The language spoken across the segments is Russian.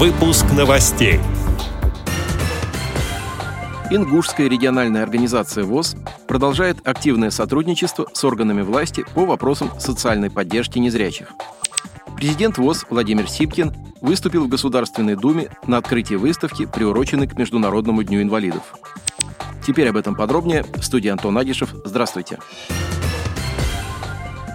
Выпуск новостей. Ингушская региональная организация ВОЗ продолжает активное сотрудничество с органами власти по вопросам социальной поддержки незрячих. Президент ВОЗ Владимир Сипкин выступил в Государственной Думе на открытии выставки, приуроченной к Международному дню инвалидов. Теперь об этом подробнее. В студии Антон Агишев. Здравствуйте.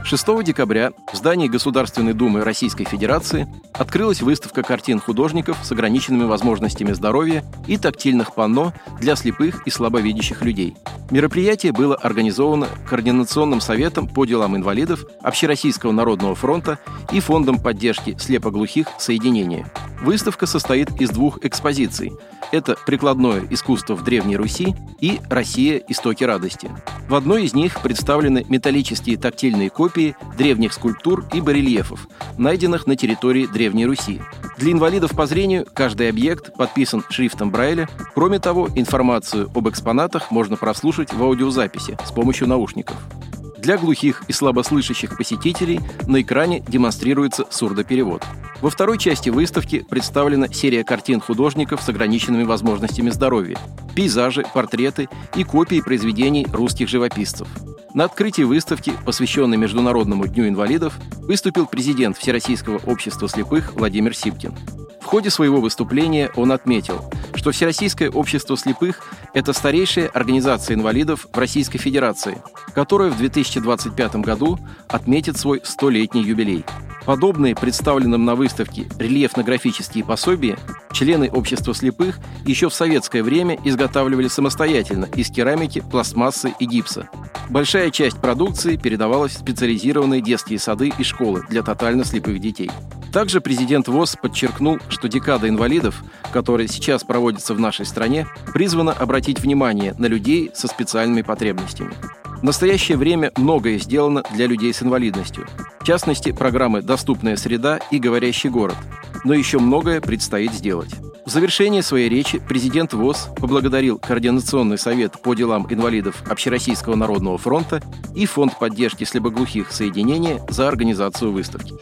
6 декабря в здании Государственной Думы Российской Федерации открылась выставка картин художников с ограниченными возможностями здоровья и тактильных панно для слепых и слабовидящих людей. Мероприятие было организовано Координационным советом по делам инвалидов Общероссийского народного фронта и Фондом поддержки слепоглухих «Соединение». Выставка состоит из двух экспозиций. Это «Прикладное искусство в Древней Руси» и «Россия. Истоки радости». В одной из них представлены металлические тактильные копии древних скульптур и барельефов, найденных на территории Древней Руси. Для инвалидов по зрению каждый объект подписан шрифтом Брайля. Кроме того, информацию об экспонатах можно прослушать в аудиозаписи с помощью наушников. Для глухих и слабослышащих посетителей на экране демонстрируется сурдоперевод. Во второй части выставки представлена серия картин художников с ограниченными возможностями здоровья, пейзажи, портреты и копии произведений русских живописцев. На открытии выставки, посвященной Международному дню инвалидов, выступил президент Всероссийского общества слепых Владимир Сипкин. В ходе своего выступления он отметил, что Всероссийское общество слепых – это старейшая организация инвалидов в Российской Федерации, которая в 2025 году отметит свой столетний юбилей. Подобные представленным на выставке рельефно-графические пособия члены общества слепых еще в советское время изготавливали самостоятельно из керамики, пластмассы и гипса. Большая часть продукции передавалась в специализированные детские сады и школы для тотально слепых детей. Также президент ВОЗ подчеркнул, что декада инвалидов, которая сейчас проводится в нашей стране, призвана обратить внимание на людей со специальными потребностями. В настоящее время многое сделано для людей с инвалидностью. В частности, программы «Доступная среда» и «Говорящий город». Но еще многое предстоит сделать. В завершении своей речи президент ВОЗ поблагодарил Координационный совет по делам инвалидов Общероссийского народного фронта и Фонд поддержки слепоглухих соединения за организацию выставки.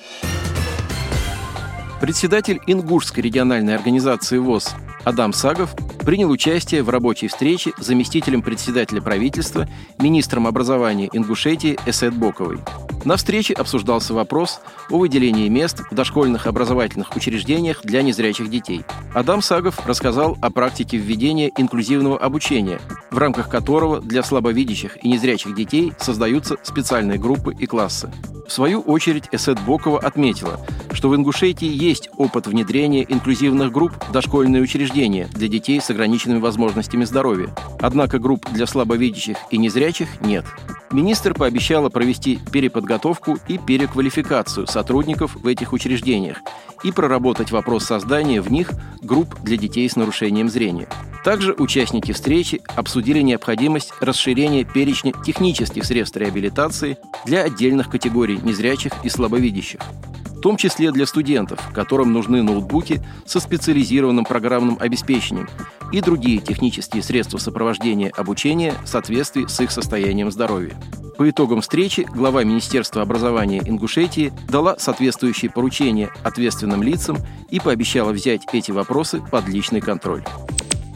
Председатель Ингушской региональной организации ВОЗ Адам Сагов принял участие в рабочей встрече с заместителем председателя правительства, министром образования Ингушетии Эсет Боковой. На встрече обсуждался вопрос о выделении мест в дошкольных образовательных учреждениях для незрячих детей. Адам Сагов рассказал о практике введения инклюзивного обучения, в рамках которого для слабовидящих и незрячих детей создаются специальные группы и классы. В свою очередь Эсет Бокова отметила, что в Ингушетии есть опыт внедрения инклюзивных групп в дошкольные учреждения для детей с ограниченными возможностями здоровья. Однако групп для слабовидящих и незрячих нет. Министр пообещала провести переподготовку и переквалификацию сотрудников в этих учреждениях и проработать вопрос создания в них групп для детей с нарушением зрения. Также участники встречи обсудили необходимость расширения перечня технических средств реабилитации для отдельных категорий незрячих и слабовидящих том числе для студентов, которым нужны ноутбуки со специализированным программным обеспечением и другие технические средства сопровождения обучения в соответствии с их состоянием здоровья. По итогам встречи глава Министерства образования Ингушетии дала соответствующие поручения ответственным лицам и пообещала взять эти вопросы под личный контроль.